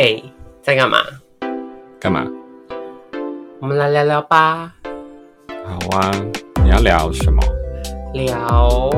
哎，在干嘛？干嘛？我们来聊聊吧。好啊，你要聊什么？聊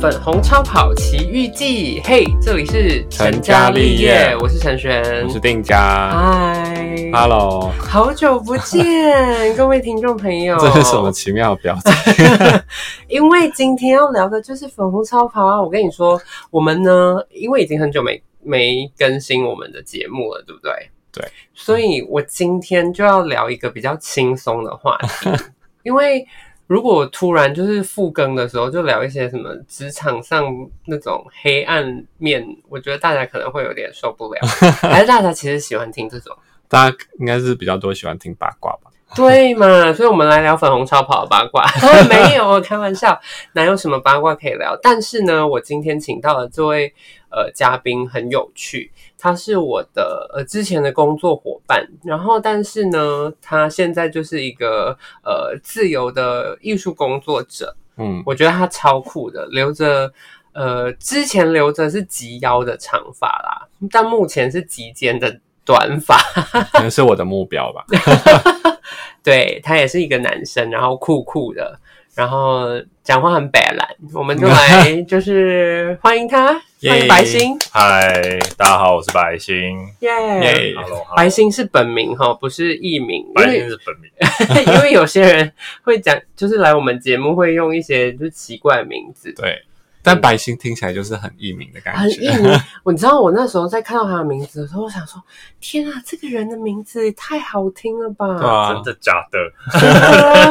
粉红超跑奇遇记。嘿，这里是成家立业我是陈璇，我是定家。嗨 Hello，好久不见，各位听众朋友。这是什么？奇妙的表情？因为今天要聊的就是粉红超跑啊！我跟你说，我们呢，因为已经很久没没更新我们的节目了，对不对？对，所以我今天就要聊一个比较轻松的话题，因为如果突然就是复更的时候，就聊一些什么职场上那种黑暗面，我觉得大家可能会有点受不了。还是大家其实喜欢听这种？大家应该是比较多喜欢听八卦吧？对嘛？所以，我们来聊粉红超跑的八卦。没有，开玩笑，哪有什么八卦可以聊？但是呢，我今天请到的这位呃嘉宾很有趣，他是我的呃之前的工作伙伴，然后但是呢，他现在就是一个呃自由的艺术工作者。嗯，我觉得他超酷的，留着呃之前留着是及腰的长发啦，但目前是及肩的短发。可能是我的目标吧。对他也是一个男生，然后酷酷的，然后讲话很白烂，我们就来 就是欢迎他，欢迎白星，嗨，大家好，我是白星。耶！耶 Hello，白星是本名哈，不是艺名，白星是本名。因为有些人会讲，就是来我们节目会用一些就是奇怪的名字，对，但白星听起来就是很艺名的感觉很觉。艺名。我你知道我那时候在看到他的名字的时候，我想说，天啊，这个人的名字也太好听了吧！对啊真，的假的？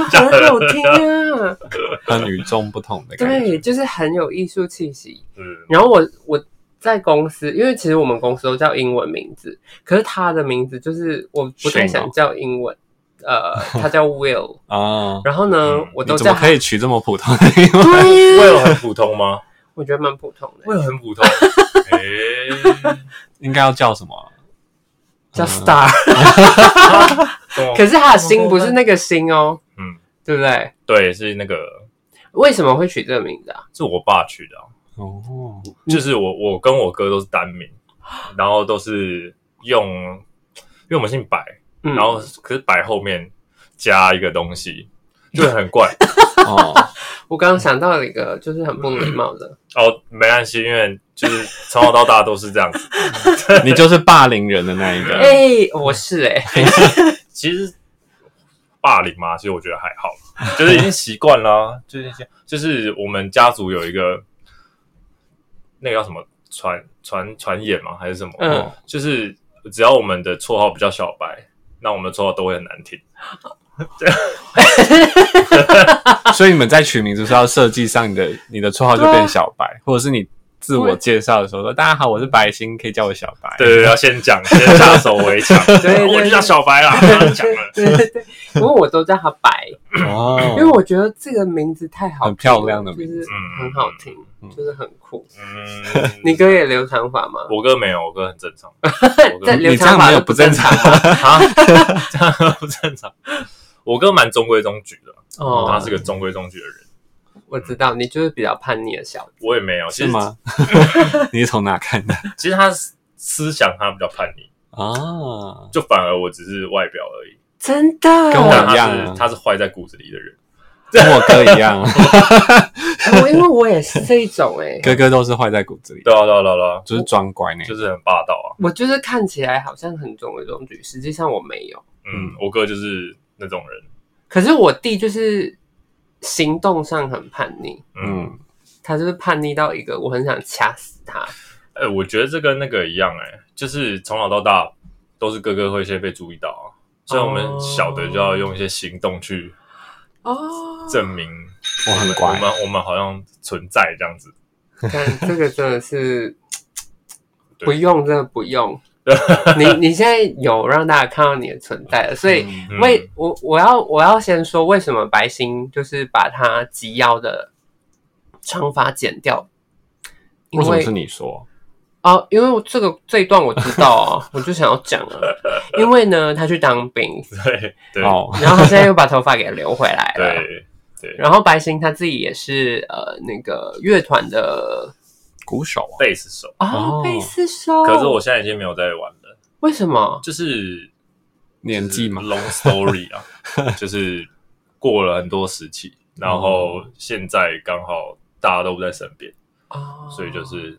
真 的，很好听啊！很与众不同的感觉。对，就是很有艺术气息。嗯，然后我我在公司，因为其实我们公司都叫英文名字，可是他的名字就是我不太想叫英文，呃，他叫 Will，啊，然后呢，嗯我都怎么可以取这么普通的 英文？对呀，为了很普通吗？我觉得蛮普通的，，？Will 很普通。诶，应该要叫什么？叫 Star，可可是他的心不是那个心哦，嗯，对不对？对，是那个为什么会取这个名字啊？是我爸取的啊，哦，就是我我跟我哥都是单名，然后都是用，因为我们姓白，嗯然后可是白后面加一个东西，就很怪。哦，我刚刚想到了一个，就是很不礼貌的，哦，没关系，因为就是从小到大都是这样子。你就是霸凌人的那一个。哎，我是哎，其实霸凌嘛，其实我觉得还好，就是已经习惯啦。就是就是我们家族有一个那个叫什么传传传言嘛，还是什么？嗯就是只要我们的绰号比较小白，那我们的绰号都会很难听。所以你们在取名字是要设计上你的你的绰号就变小白，或者是你自我介绍的时候说：“大家好，我是白星，可以叫我小白。”对对对，要先讲，先下手为强。对对我就叫小白啦，不要讲了。对对对，不过我都叫他白，哦，因为我觉得这个名字太好，很漂亮的名就是字很好听，嗯就是很酷。嗯，你哥也留长发吗？我哥没有，我哥很正常。你这样长发都没有不正常常吗？啊，这样不正常。我哥蛮中规中矩的，哦他是个中规中矩的人。我知道你就是比较叛逆的小子。我也没有，其实？是吗？你是从哪看的？其实他思想他比较叛逆，啊，就反而我只是外表而已。真的，跟我但一样啊是他是坏在骨子里的人。跟我哥一样，我 因为我也是这一种哎、哥哥都是坏在骨子里，对啊，对啊，对啊对啊，就是装乖呢。就是很霸道啊。我就是看起来好像很中规中矩，实际上我没有。嗯，我哥就是那种人。可是我弟就是行动上很叛逆，嗯，嗯，他就是叛逆到一个我很想掐死他。哎，我觉得这跟那个一样，哎，就是从小到大都是哥哥会先被注意到啊，所以我们小的就要用一些行动去哦，证明我很乖我们我们好像存在这样子。但这个真的是 不用，真的不用。你你现在有让大家看到你的存在了，所以嗯为我我要我要先说为什么白星就是把他及腰的长发剪掉，因为为什么是你说？哦，因为我这个这一段我知道啊，我就想要讲啊，因为呢他去当兵，对对。哦，然后他现在又把头发给留回来了，对对，然后白星他自己也是呃那个乐团的鼓手啊，贝斯手。哦哦贝斯手，可是我现在已经没有在玩了，为什么？就是年纪嘛，long story 啊，就是过了很多时期，然后现在刚好大家都不在身边，哦，所以就是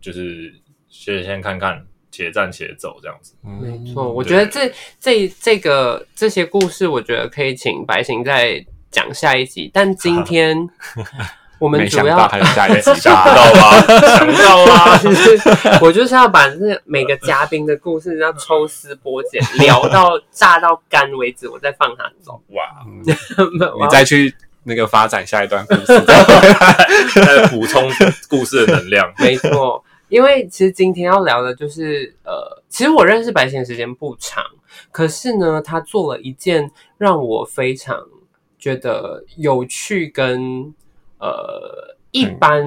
就是先先看看，且战且走这样子。没错，嗯我觉得这这这个这些故事，我觉得可以请白行再讲下一集。但今天 我们没主要还有下一集想不到吧？想不到吧？其实我就是要把这每个嘉宾的故事要抽丝剥茧，聊到炸到干为止，我再放他走。哇，你再去那个发展下一段故事，再补充故事的能量。没错，因为其实今天要聊的就是呃，其实我认识白贤时间不长，可是呢，他做了一件让我非常觉得有趣跟呃一般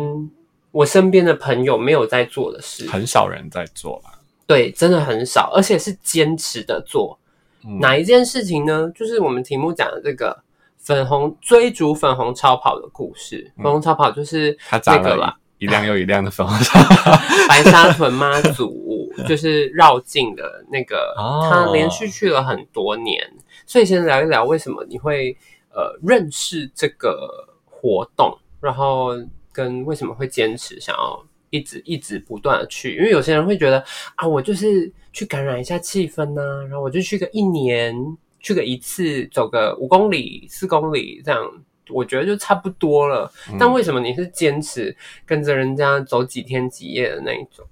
我身边的朋友没有在做的事。很少人在做吧。对，真的很少，而且是坚持的做。嗯哪一件事情呢？就是我们题目讲的这个粉红追逐粉红超跑的故事。粉红超跑就是嗯他砸那个啦了，一辆又一辆的粉红超跑，白沙屯妈祖，就是绕境的那个，哦他连续去了很多年，所以先聊一聊为什么你会呃认识这个活动，然后跟为什么会坚持想要一直一直不断的去，因为有些人会觉得啊，我就是去感染一下气氛呐、然后我就去个一年，去个一次，走个五公里、四公里这样。我觉得就差不多了，但为什么你是坚持跟着人家走几天几夜的那一种？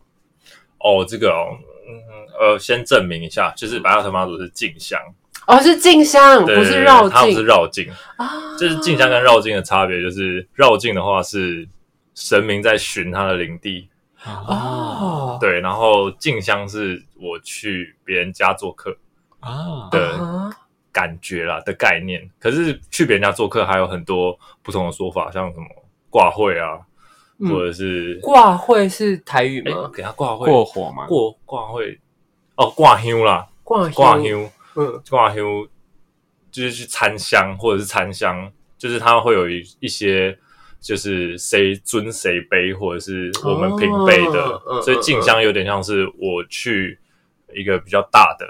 哦，这个哦，嗯呃，先证明一下，就是白沙屯妈祖是进香，哦，是进香，不是绕它不是境绕境，啊。就是进香跟绕境的差别，就是绕境的话是神明在巡他的领地，哦，对，然后进香是我去别人家做客啊，的啊感觉啦的概念。可是去别人家做客还有很多不同的说法，像什么挂会啊，嗯。或者是挂会是台语哎、吗？给他挂会过火吗，过挂会。哦，挂香啦，挂挂香，香嗯挂香就是去参香或者是参香，就是他会有一一些。就是谁尊谁卑，或者是我们平辈的，所以进香有点像是我去一个比较大的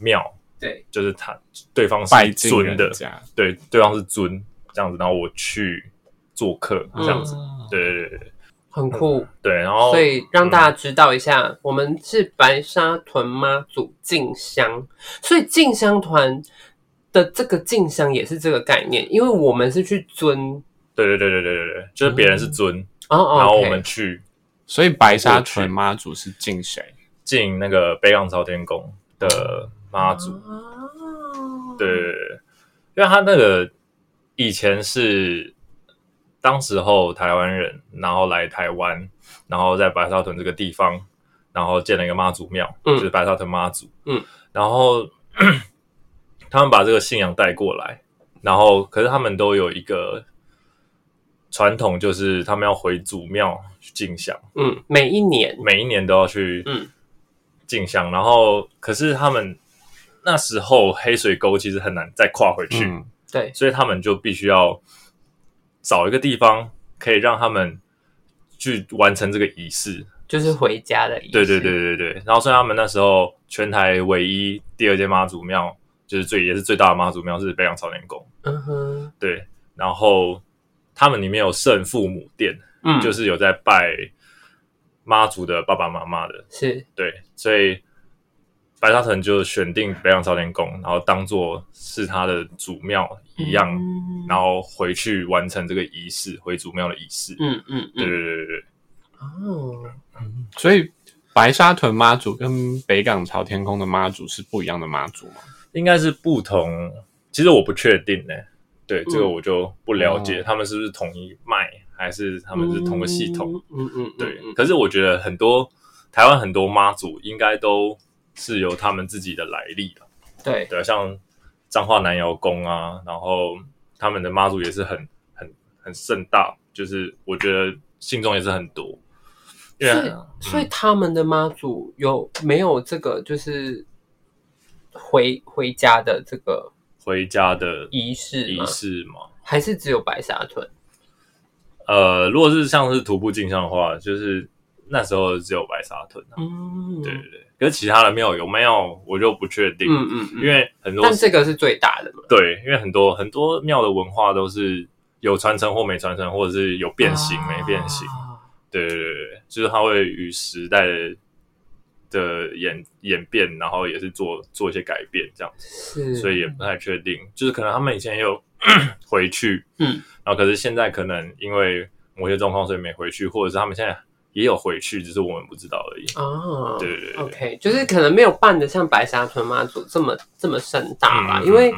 庙，对，就是他对方是拜尊的，对，对方是尊这样子，然后我去做客这样子，嗯。对对对对很酷。对，然后所以让大嗯家知道一下，我们是白沙屯妈祖进香，所以进香团的这个进香也是这个概念，因为我们是去尊对对对对对对对，就是别人是尊，哦哦，然后我们去所以白沙屯妈祖是敬谁？敬那个北港朝天宫的妈祖，哦。对对对对，因为他那个以前是当时候台湾人，然后来台湾，然后在白沙屯这个地方，然后建了一个妈祖庙，嗯。就是白沙屯妈祖，嗯，然后 他们把这个信仰带过来，然后可是他们都有一个传统，就是他们要回祖庙去进香，嗯，每一年。每一年都要去嗯。进香，然后可是他们那时候黑水沟其实很难再跨回去，嗯，对，所以他们就必须要找一个地方可以让他们去完成这个仪式。就是回家的仪式。对对对对对，然后所以他们那时候全台唯一第二间妈祖庙，就是最也是最大的妈祖庙是北港朝天宫，嗯哼，对，然后他们里面有圣父母殿，嗯，就是有在拜妈祖的爸爸妈妈的，是。对，所以白沙屯就选定北港朝天宫，然后当做是他的祖庙一样，嗯。然后回去完成这个仪式，回祖庙的仪式。嗯嗯对嗯，对对对对，哦，所以白沙屯妈祖跟北港朝天宫的妈祖是不一样的妈祖吗？应该是不同，其实我不确定呢、对，这个嗯我就不了解，哦。他们是不是统一脉，还是他们是同个系统？嗯，嗯嗯，对，嗯。可是我觉得很多台湾很多妈祖应该都是有他们自己的来历的。对，对啊，像彰化南瑶宫啊，然后他们的妈祖也是很很很盛大，就是我觉得信众也是很多。因为所以所以他们的妈祖有没有这个就是回回家的这个回家的仪式吗仪？式吗，还是只有白沙屯？呃，如果是像是徒步进香的话，就是那时候只有白沙屯啊，嗯，对对对。可是其他的庙有没有，我就不确定，嗯嗯嗯，因为很多但这个是最大的嘛，对，因为很多很多庙的文化都是有传承或没传承，或者是有变形、没变形。啊对对对对，就是它会与时代的的演演变，然后也是做做一些改变这样子，是，所以也不太确定。就是可能他们以前也有 回去，嗯，然后可是现在可能因为某些状况，所以没回去，或者是他们现在也有回去，只是我们不知道而已。哦，对对对对 OK，就是可能没有办的像白沙屯妈祖这么这么盛大吧，嗯因为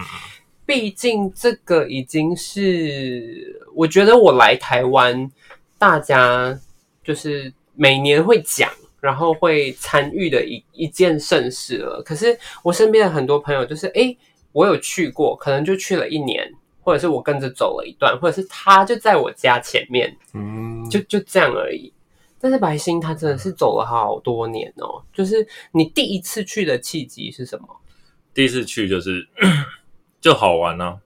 毕竟这个已经是我觉得我来台湾，大家就是每年会讲，然后会参与的一一件盛事了。可是我身边的很多朋友就是，诶，我有去过，可能就去了一年，或者是我跟着走了一段，或者是他就在我家前面，嗯，就就这样而已。但是白星他真的是走了好多年哦，就是你第一次去的契机是什么？第一次去就是 就好玩呢、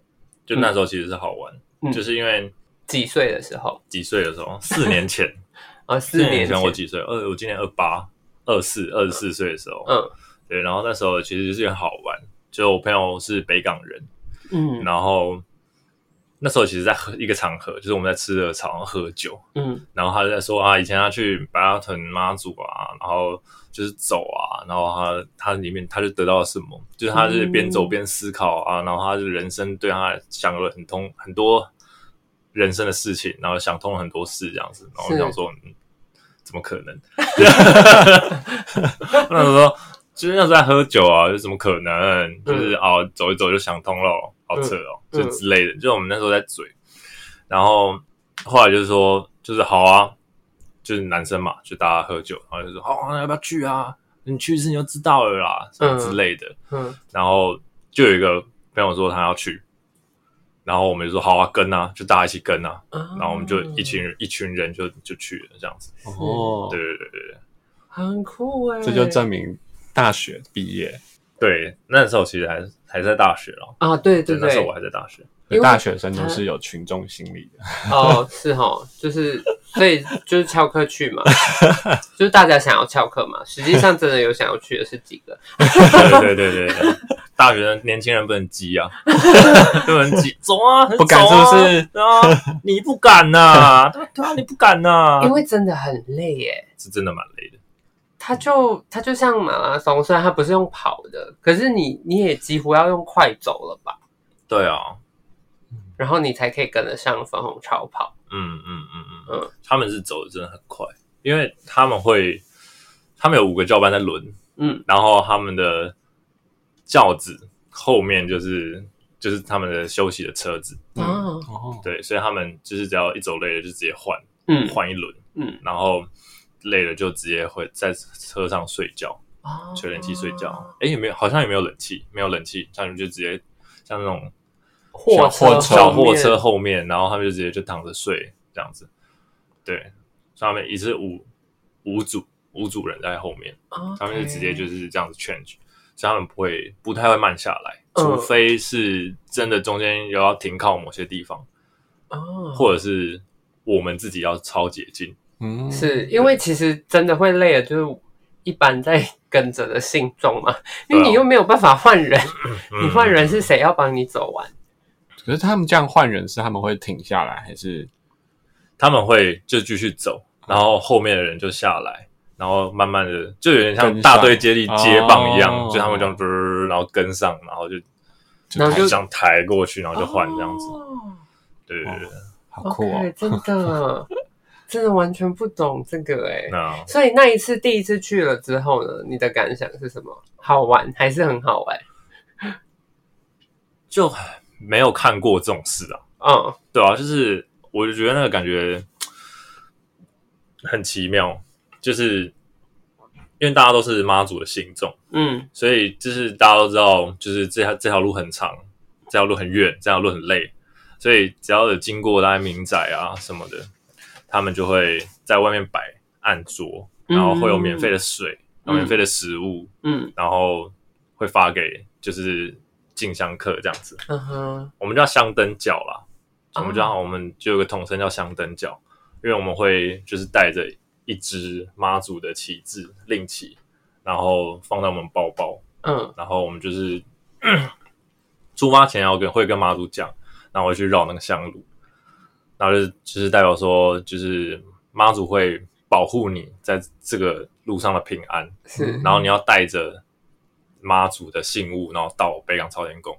就那时候其实是好玩，嗯就是因为几岁的时候？几岁的时候，四年前，啊，四年前 前我几岁？二我今年二八、二四、二十四岁的时候，嗯对，然后那时候其实就是很好玩，就我朋友是北港人，嗯然后那时候其实在喝一个场合，就是我们在吃热炒然后喝酒，嗯。然后他就在说啊，以前他去白沙屯妈祖啊，然后就是走啊，然后他他里面他就得到了什么，就是他是边走边思考啊，然后他就人生对他想了很通很多人生的事情，然后想通了很多事这样子，然后想说，嗯，怎么可能？那时候就是那时候在喝酒啊，就怎么可能？就是哦，走一走就想通了，好扯哦，嗯就之类的。就我们那时候在嘴，然后后来就是说，就是好啊，就是男生嘛，就大家喝酒，然后就说好、啊，要不要去啊？你去一次你就知道了啦，什么之类的。嗯然后就有一个朋友说他要去，然后我们就说好啊，跟啊，就大家一起跟啊，嗯，然后我们就一群人一群人就就去了这样子。哦，对对对对对。很酷哎，这就证明大学毕业，对，那时候其实还还在大学了，啊，对对对。那时候我，还在大学。因为大学生都是有群众心理的。哦是哈，就是所以就是翘课去嘛，就是大家想要翘课嘛，实际上真的有想要去的是几个，对对对对对，大学生年轻人不能急啊，不能急，走啊，不敢是不是？啊，你不敢呐、对对啊，你不敢呐、因为真的很累耶。是真的蛮累的。它就它就像马拉松，虽然它不是用跑的，可是你你也几乎要用快走了吧，对啊，然后你才可以跟得上粉红超跑。嗯嗯嗯嗯嗯。嗯，他们是走的真的很快，因为他们会，他们有五个教班在轮，嗯。然后他们的轿子后面就是就是他们的休息的车子，哦，哦，对，所以他们就是只要一走累了就直接换嗯换一轮，嗯，然后累了就直接会在车上睡觉，哦吹冷气睡觉。哎，有没有？好像也没有冷气，没有冷气，他们就直接像那种货货车小货车后后面，然后他们就直接就躺着睡这样子。对，上面也是五五组五组人在后面，他们就直接就是这样子 change，所以他们不会不太会慢下来，嗯除非是真的中间有要停靠某些地方，哦，或者是我们自己要超捷径。嗯，是因为其实真的会累的，就是一般在跟着的信众嘛，因为你又没有办法换人，嗯。你换人是谁要帮你走完？可是他们这样换人是他们会停下来，还是？他们会就继续走，然后后面的人就下来，然后慢慢的就有点像大队接力接棒一样，哦。就他们这样，呃然后跟上，然后就然后就这样抬过去，然后就换这样子。哦。对对对，好酷哦。真的真的完全不懂这个哎、那所以那一次第一次去了之后呢，你的感想是什么？好玩还是很好玩？就没有看过这种事啊。嗯对啊，就是我就觉得那个感觉很奇妙，就是因为大家都是妈祖的信众，嗯所以就是大家都知道，就是这条这条路很长，这条路很远，这条路很累，所以只要有经过大概民宅啊什么的，他们就会在外面摆案桌，然后会有免费的水，免费的食物，嗯。然后会发给就是进香客这样子。嗯哼。我们叫香灯教啦，哦我们叫我们就有个统称叫香灯教，因为我们会就是带着一支妈祖的旗帜令旗，然后放在我们包包，嗯。然后我们就是 出发前要跟会跟妈祖讲，然后会去绕那个香炉，然后就是就是代表说，就是妈祖会保护你在这个路上的平安，是，然后你要带着妈祖的信物，然后到北港朝天宫，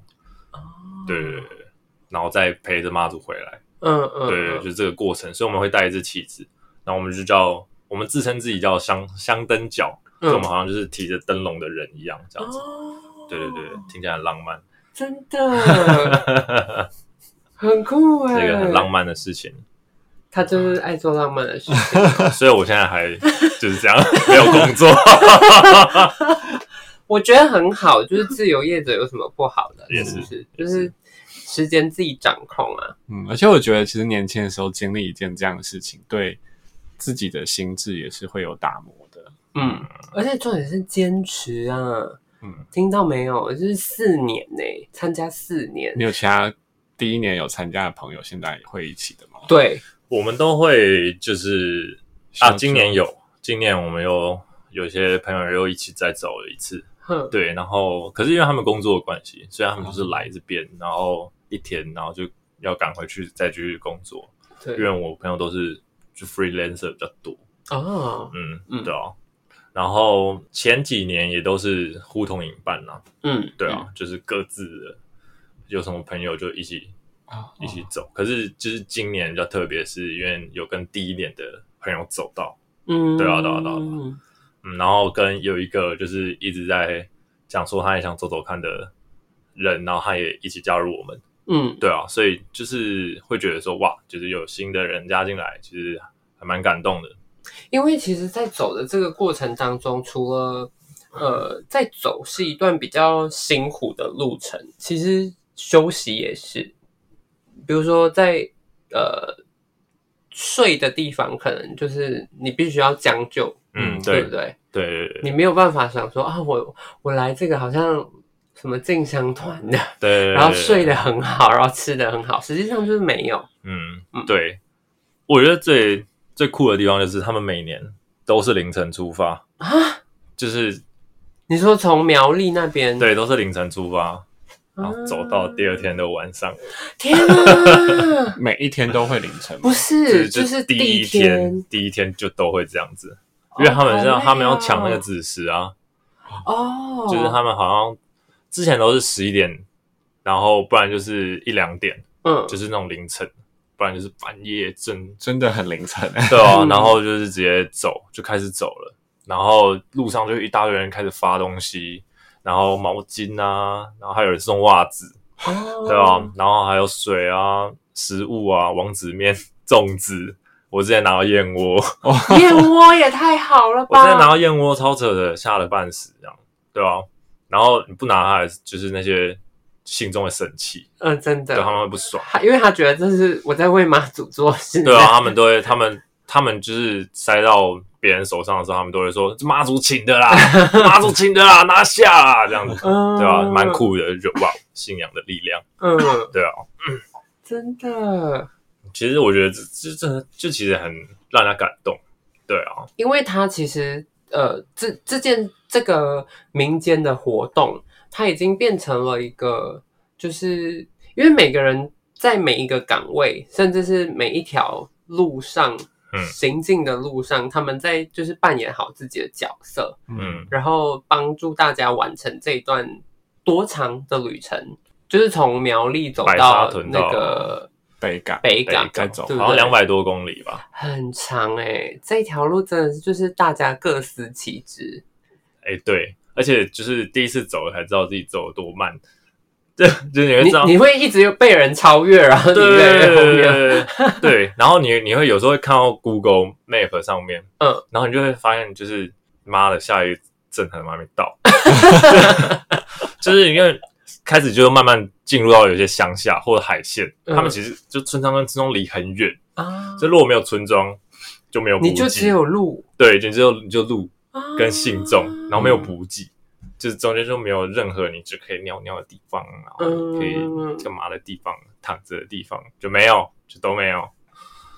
对对对对，然后再陪着妈祖回来，嗯嗯，对对，就是这个过程，所以我们会带一支旗子，然后我们就叫我们自称自己叫香香灯脚，嗯。就我们好像就是提着灯笼的人一样，这样子。哦，对对对，听起来很浪漫，真的 很酷哎，是一个很浪。漫的事情。他就是爱做浪漫的事情。所以我现在还就是这样，没有工作。我觉得很好，就是自由业者有什么不好的？也是不是？就是时间自己掌控啊。嗯，而且我觉得其实年轻的时候经历一件这样的事情，对自己的心智也是会有打磨的。嗯，而且重点是坚持啊。嗯，听到没有？就是四年呢、参加四年。你有其他第一年有参加的朋友，现在会一起的吗？对，我们都会就是啊，今年有，今年我们又有些朋友又一起再走了一次。哼，对，然后可是因为他们工作的关系，虽然他们就是来这边，然后一天，然后就要赶回去再继续工作。对。因为，我朋友都是就 freelancer 比较多，啊，嗯嗯。对啊。然后前几年也都是互通影伴呐、嗯，对啊，就是各自的有什么朋友就一起啊，一起走。可是就是今年比较特别，是因为有跟第一年的朋友走到，嗯，对啊对啊对啊嗯嗯，然后跟有一个就是一直在讲说他也想走走看的人，然后他也一起加入我们，嗯，对啊，所以就是会觉得说哇，就是有新的人加进来，其实还蛮感动的。因为其实，在走的这个过程当中，除了呃，在走是一段比较辛苦的路程，其实休息也是。比如说在，呃睡的地方，可能就是你必须要将就，嗯，对对不对？对对对你没有办法想说啊，我我来这个好像什么进香团的，对，然后睡得很好，然后吃得很好，实际上就是没有。嗯嗯，对，我觉得最最酷的地方就是他们每年都是凌晨出发啊，就是你说从苗栗那边，，对，都是凌晨出发，然后啊走到第二天的晚上，天啊！每一天都会凌晨吗不是，就就是第一一天，第一天就都会这样子，因为他们是要他们要抢那个子时啊，哦，就是他们好像之前都是十一点，然后不然就是一两点，嗯，就是那种凌晨，不然就是半夜真真的很凌晨。对啊，嗯然后就是直接走，就开始走了。然后路上就一大堆人开始发东西，然后毛巾啊，然后还有人送袜子，哦对啊，然后还有水啊、食物啊、王子面、粽子。我之前拿到燕窝，燕窝也太好了吧！我之前拿到燕窝超扯的，吓了半死，这样对啊。然后你不拿它，就是那些信众会生气，嗯，真对他的，们会不爽。因为他觉得这是我在为妈祖做事，对啊，他们都会，他们他们就是塞到别人手上的时候，他们都会说这妈祖请的啦，妈祖请的啦，拿下啦，这样子，嗯，对吧、蛮，酷的，就哇，信仰的力量，嗯，对啊。真的，其实我觉得这这这就其实很让人家感动，对啊，因为他其实呃，这这件这个民间的活动，它已经变成了一个，就是因为每个人在每一个岗位，甚至是每一条路上。嗯。行进的路上，他们在就是扮演好自己的角色，嗯。然后帮助大家完成这一段多长的旅程，就是从苗栗走到那个北港，北港，再走。对不对？好像两百多公里吧，很长哎、这条路真的是就是大家各司其职，哎、对，而且就是第一次走了才知道自己走的多慢，对，就是你会你知道，你会一直被人超越，然后你越来越后面，对对，然后你你会有时候会看到 Google Map 上面，嗯，然后你就会发现，就是妈的，下一个镇可能还没到，就是因为开始就慢慢进入到有些乡下或者海线，嗯。他们其实就村庄跟村庄离很远，啊，就如果没有村庄就没有补给，你就只有路。对，你只有你就路啊。跟信众，然后没有补给。就是中间就没有任何你只可以尿尿的地方，然后可以嗯干嘛的地方，躺着的地方就没有，就都没有。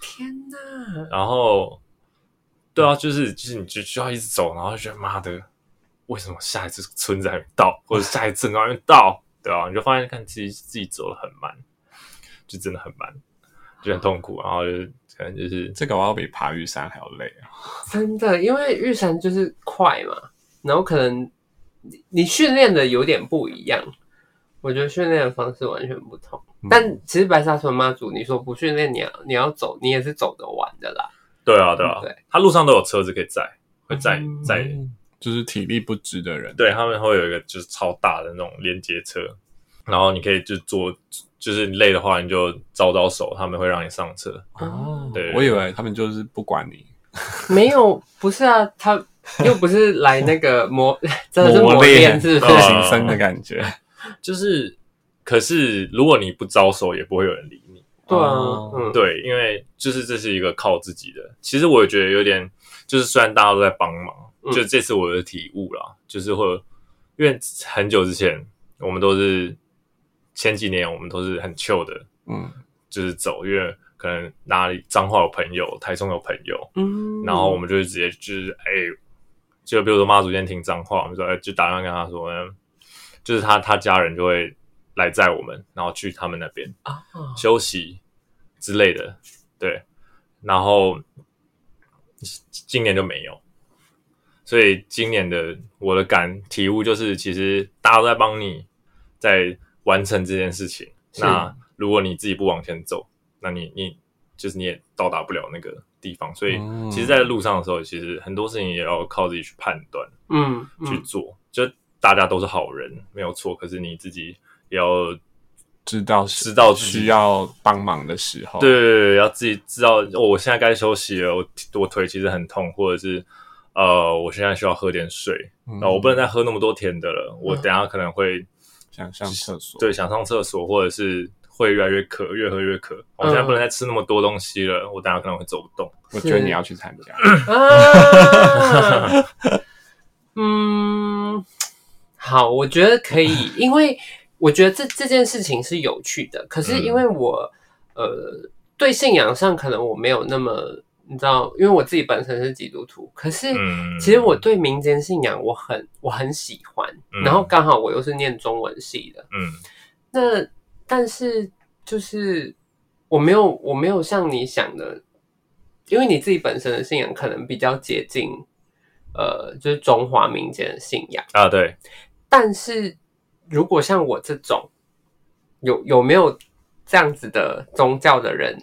天哪，然后，对啊，就是就是你就需要一直走，然后就觉得妈的，为什么下一次村子还没到，或者下一次镇还没到，对啊，你就发现看自己自己走的很慢，就真的很慢，就很痛苦，然后就可能就是这个我要比爬玉山还要累啊！真的，因为玉山就是快嘛，然后可能你你训练的有点不一样，我觉得训练的方式完全不同。嗯但其实白沙屯妈祖，你说不训练，你要你要走，你也是走得完的啦。对啊对啊对，他路上都有车子可以载，会载嗯载，嗯就是体力不支的人，对他们会有一个就是超大的那种连接车，然后你可以就坐，就是累的话你就招招手，他们会让你上车。哦，对我以为他们就是不管你，没有，不是啊，他 又不是来那个磨，真的是磨练练，是不呃是？新生的感觉。就是，可是如果你不招手，也不会有人理你。对啊哦，嗯，对，因为就是这是一个靠自己的。其实我也觉得有点，就是虽然大家都在帮忙，嗯就这次我的体悟啦，就是会，因为很久之前我们都是前几年我们都是很 chill 的，嗯，就是走，因为可能哪里彰化有朋友，台中有朋友，嗯，然后我们就会直接就是哎、就比如说妈祖今天听脏话，我们说哎、就打算跟他说，嗯，就是他他家人就会来载我们，然后去他们那边啊，休息之类的，对，然后今年就没有，所以今年的我的感体悟就是，其实大家都在帮你在完成这件事情。那如果你自己不往前走，那你你就是你也到达不了那个地方。所以嗯其实，在路上的时候，其实很多事情也要靠自己去判断、嗯，嗯。去做。就大家都是好人，没有错，可是你自己也要知道知道需要帮忙的时候，对，对对，要自己知道，哦我现在该休息了，我我腿其实很痛，或者是呃，我现在需要喝点水，嗯。那、我不能再喝那么多甜的了，我等下可能会想上厕所，对想上厕所，或者是会越来越渴，越喝越渴。我现在不能再吃那么多东西了，我等下可能会走不动。我觉得你要去参加。啊，嗯，好，我觉得可以，因为我觉得这这件事情是有趣的。可是因为我、呃对信仰上可能我没有那么，你知道，因为我自己本身是基督徒，可是嗯，其实我对民间信仰我很我很喜欢，嗯然后刚好我又是念中文系的，嗯那但是就是我没有我没有像你想的，因为你自己本身的信仰可能比较接近呃，就是中华民间的信仰。啊，对，但是如果像我这种有有没有这样子的宗教的人，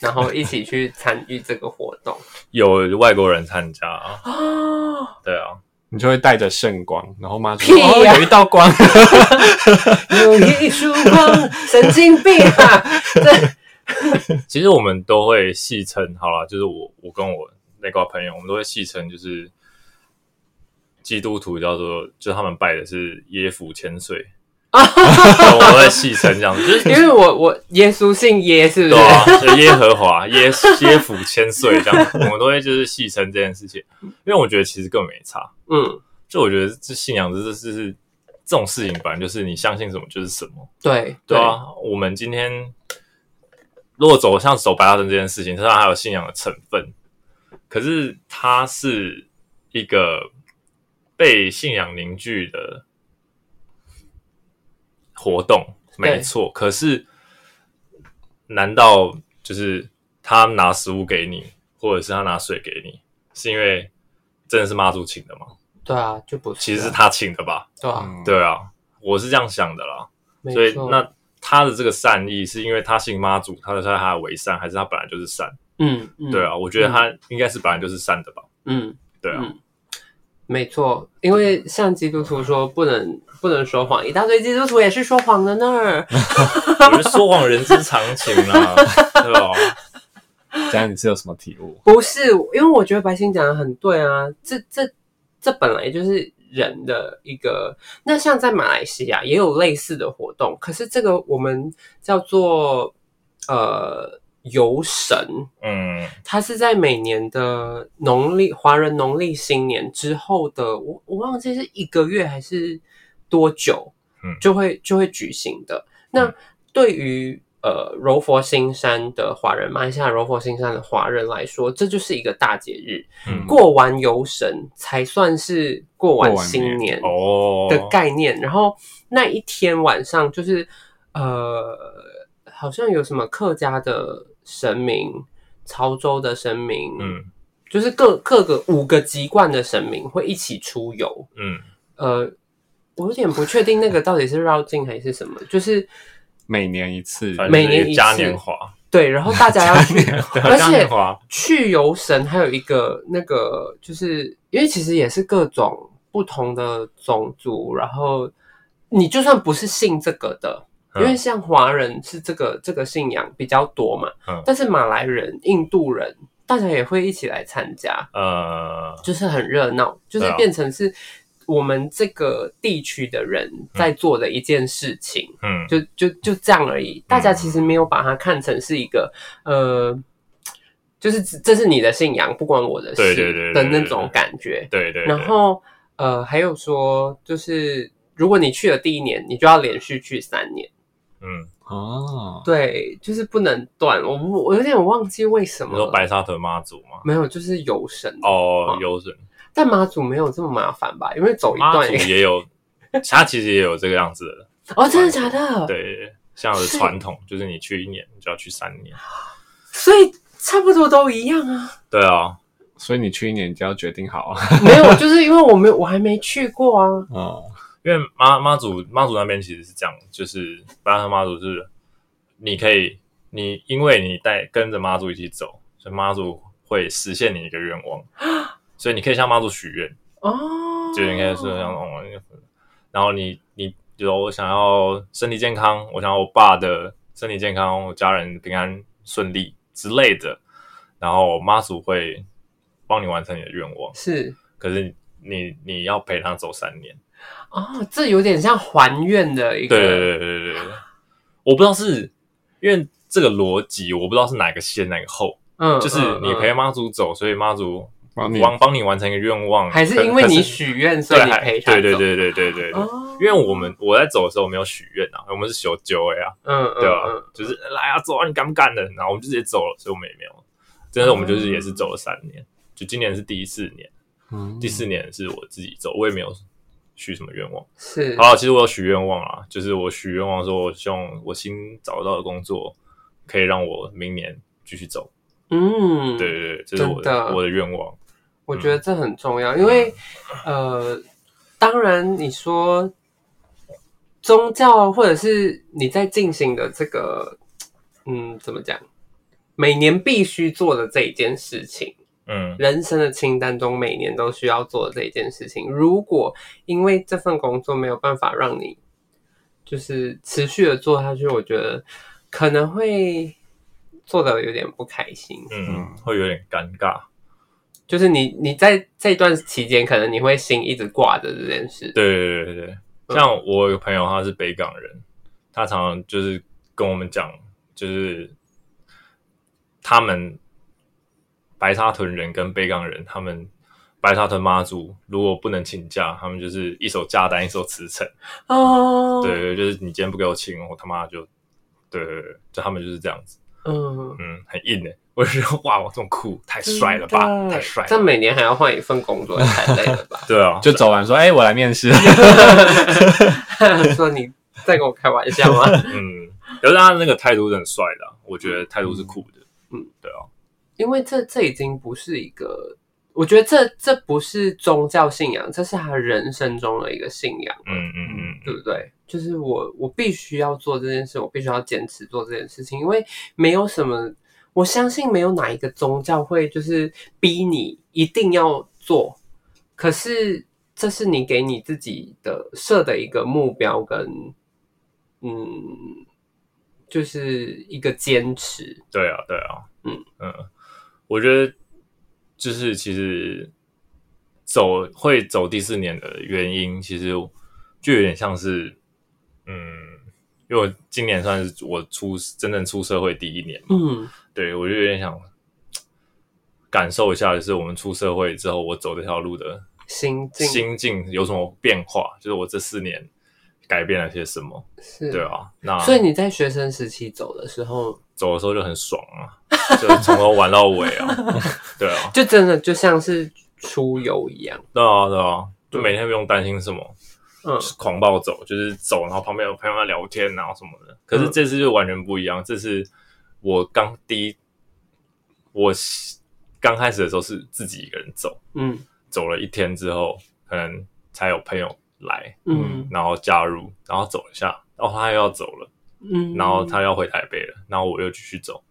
然后一起去参与这个活动 有外国人参加啊，啊？对啊，你就会带着圣光，然后妈就屁说：“哦，有一道光。有一束光，神经病啊！对 其实我们都会戏称，好了，就是我我跟我那个朋友，我们都会戏称，就是基督徒叫做，就他们拜的是耶夫千岁，我们会戏称这样子，就是因为我我耶稣姓耶，是不是？对啊，就耶和华 耶耶府千岁这样，我们都会就是戏称这件事情，因为我觉得其实根本没差，嗯，就我觉得这信仰这这是是这种事情，反正就是你相信什么就是什么，对对啊，我们今天如果走向走白大灯这件事情，它当然还有信仰的成分，可是它是一个被信仰凝聚的活动，对没错。可是，难道就是他拿食物给你，或者是他拿水给你，是因为真的是妈祖请的吗？对啊，就不是啊，其实是他请的吧？对啊，嗯对啊，我是这样想的啦。所以那他的这个善意，是因为他信妈祖，他在他为善，还是他本来就是善？嗯嗯，对啊，我觉得他应该是本来就是善的吧？嗯，对啊，嗯没错，因为像基督徒说不能不能说谎，一大堆基督徒也是说谎的呢。我觉得说谎人之常情啦，对吧？”这样你是有什么体悟？不是，因为我觉得白星讲的很对啊，这这这本来就是人的一个。那像在马来西亚也有类似的活动，可是这个我们叫做呃游神，嗯它是在每年的农历华人农历新年之后的，我我忘记是一个月还是多久，嗯。就会就会举行的。那嗯对于呃柔佛新山的华人，马来西亚柔佛新山的华人来说，这就是一个大节日，嗯。过完游神才算是过完过完新年。哦。的概念。然后那一天晚上就是呃，好像有什么客家的神明、潮州的神明，嗯。就是各各个五个籍贯的神明会一起出游。嗯。呃，我有点不确定那个到底是绕境还是什么，就是每年一次，每年嘉年华，对，然后大家要去，而且年华，去游神还有一个那个，就是因为其实也是各种不同的种族，然后你就算不是信这个的，因为嗯像华人是这个这个信仰比较多嘛，嗯但是马来人、印度人，大家也会一起来参加，呃，就是很热闹，就是变成是我们这个地区的人在做的一件事情。嗯，就就就这样而已。大家其实没有把它看成是一个呃，就是这是你的信仰，不关我的事对对对对的那种感觉。对对，对然后呃，还有说，就是如果你去了第一年，你就要连续去三年。嗯，哦，对，就是不能断。我我有点忘记为什么你。说白沙屯妈祖吗？没有，就是游神。哦，游神但妈祖没有这么麻烦吧？因为走一妈段祖也有，他其实也有这个样子的，哦，真的假的？，对，像是传统，就是你去一年你就要去三年，所以差不多都一样啊。对啊，所以你去一年就要决定好啊。没有，就是因为我没有，我还没去过啊。哦，因为妈妈祖妈祖那边其实是这样，就是白沙屯妈祖是你可以，你因为你带跟着妈祖一起走，所以妈祖会实现你一个愿望，所以你可以向妈祖许愿，哦，就应该是像哦，然后你你比如我想要身体健康，我想要我爸的身体健康，我家人平安顺利之类的，然后妈祖会帮你完成你的愿望，是。可是你你要陪他走三年。哦，这有点像还愿的一个，对对对对对对，我不知道是因为这个逻辑，我不知道是哪个先哪个后，嗯，就是你陪妈祖走，所以妈祖帮你帮帮你完成一个愿望，还是因为你许愿，所以你陪他走对对对对对对，哦，因为我们我在走的时候没有许愿啊，我们是求救的啊，嗯嗯对吧、嗯就是来啊走啊，你敢不敢的？然后我们就直接走了，所以我们也没有，真的我们就是也是走了三年，就今年是第四年，嗯第四年是我自己走，我也没有许什么愿望。是好，其实我有许愿望啊，就是我许愿望说，我希望我新找到的工作可以让我明年继续走。嗯，对，对对，这是我真的我的愿望。我觉得这很重要，因为呃，当然你说宗教或者是你在进行的这个，嗯，怎么讲？每年必须做的这一件事情，嗯人生的清单中每年都需要做的这一件事情，如果因为这份工作没有办法让你就是持续的做下去，我觉得可能会做的有点不开心。嗯，会有点尴尬。就是你你在这段期间，可能你会心一直挂着这件事。对对对对对，像我有个朋友，他是北港人，他常常就是跟我们讲，就是他们白沙屯人跟北港人，他们白沙屯妈祖如果不能请假，他们就是一手假单一手辞呈。哦，对，对，就是你今天不给我请，我他妈就，对对对，就他们就是这样子，嗯，嗯，很硬的。我就觉得哇，我这么酷，太帅了吧，太帅了。这每年还要换一份工作，太累了吧？对啊，就走完说，哎，我来面试。说你在跟我开玩笑吗？嗯，可是他那个态度是很帅的啊、我觉得态度是酷的。嗯，对啊，因为这这已经不是一个，我觉得这这不是宗教信仰，这是他人生中的一个信仰，嗯嗯嗯对不对？就是我我必须要做这件事，我必须要坚持做这件事情，因为没有什么，我相信没有哪一个宗教会就是逼你一定要做，可是这是你给你自己的设的一个目标跟嗯，就是一个坚持，对啊，对啊，嗯。嗯，我觉得就是其实走会走第四年的原因，其实就有点像是，嗯，因为我今年算是我出真正出社会第一年嘛，嗯。对我就有点想感受一下，就是我们出社会之后，我走这条路的心境，心境有什么变化？就是我这四年改变了些什么，是，对。啊，那所以你在学生时期走的时候，走的时候就很爽啊，就从头玩到尾啊，对啊，就真的就像是出游一样，对啊，对啊，就每天不用担心什么，嗯。就是狂暴走，就是走，然后旁边有朋友在聊天然后什么的。可是嗯。这次就完全不一样，这次我刚第一，我刚开始的时候是自己一个人走，嗯。走了一天之后，可能才有朋友来，嗯。然后加入，然后走一下，哦，他又要走了，嗯，然后他要回台北了，然后我又继续走。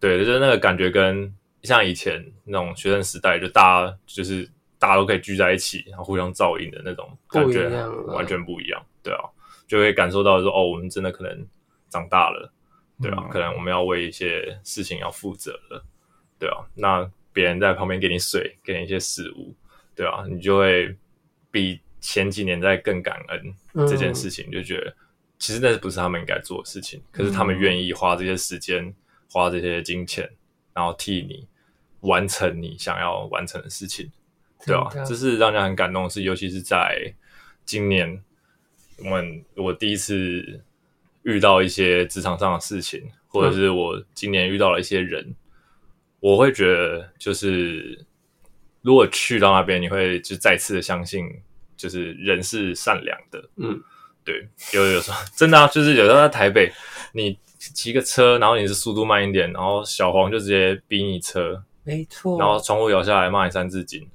对，就是那个感觉跟像以前那种学生时代，就大家就是大家都可以聚在一起，然后互相照应的那种感觉完全不一样。对啊，就会感受到说，哦，我们真的可能长大了，对啊，嗯可能我们要为一些事情要负责了，对啊。那别人在旁边给你水，给你一些食物，对啊，你就会比前几年在更感恩嗯这件事情，就觉得其实那不是他们应该做的事情，可是他嗯们愿意花这些时间、花这些金钱，然后替你完成你想要完成的事情，对啊这是让人很感动的事，尤其是在今年我们我第一次遇到一些职场上的事情，或者是我今年遇到了一些人，我会觉得就是如果去到那边，你会就再次的相信，就是人是善良的，嗯，对，有有时候真的啊，就是有时候在台北，你骑个车，然后你是速度慢一点，然后小黄就直接逼你车，没错，然后窗户摇下来骂你三字经，哦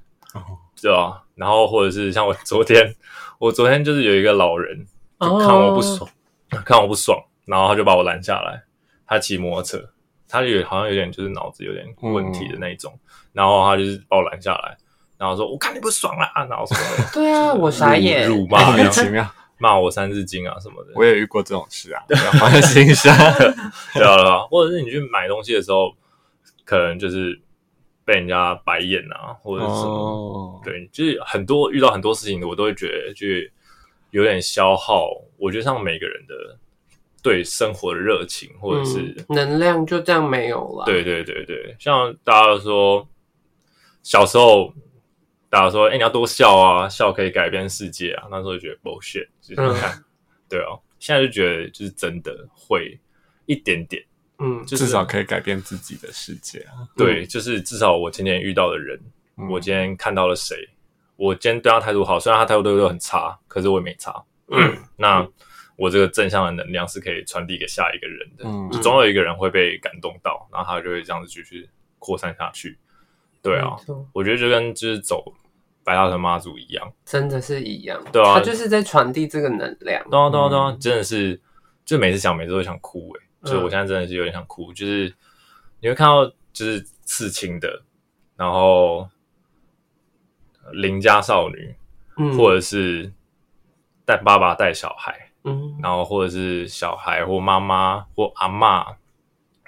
对啊？然后或者是像我昨天，我昨天就是有一个老人就看我不爽，看我不爽，然后他就把我拦下来，他骑摩托车，他有好像有点就是脑子有点问题的那一种，然后他就是把我拦下来，然后说我看你不爽啦，然后什么的 对啊，我傻眼，辱辱骂 莫名其妙。骂我三字经啊什么的，我也遇过这种事啊，不要放在心上。对啊，对啊，或者是你去买东西的时候，可能就是被人家白眼啊，或者是什么，哦，对，就是很多遇到很多事情，我都会觉得就有点消耗。我觉得像每个人的对生活的热情，或者是、嗯能量就这样没有了，对对对对，像大家都说小时候。大家说：“哎、你要多笑啊，笑可以改变世界啊。”那时候就觉得 bullshit，就是你看，对啊。现在就觉得就是真的会一点点，嗯，就是至少可以改变自己的世界啊。对，就是至少我今天遇到的人，嗯我今天看到了谁，我今天对他态度好，虽然他态度对我很差，可是我也没差。嗯，那我这个正向的能量是可以传递给下一个人的，嗯就总有一个人会被感动到，然后他就会这样子继续扩散下去。对啊我觉得就跟就是走白大神妈祖一样，真的是一样，对啊他就是在传递这个能量，对啊对啊对啊，真的是，就每次想每次都想哭诶、嗯就是我现在真的是有点想哭，就是你会看到就是刺青的，然后邻家少女，嗯，或者是带爸爸带小孩，嗯。然后或者是小孩或妈妈或阿妈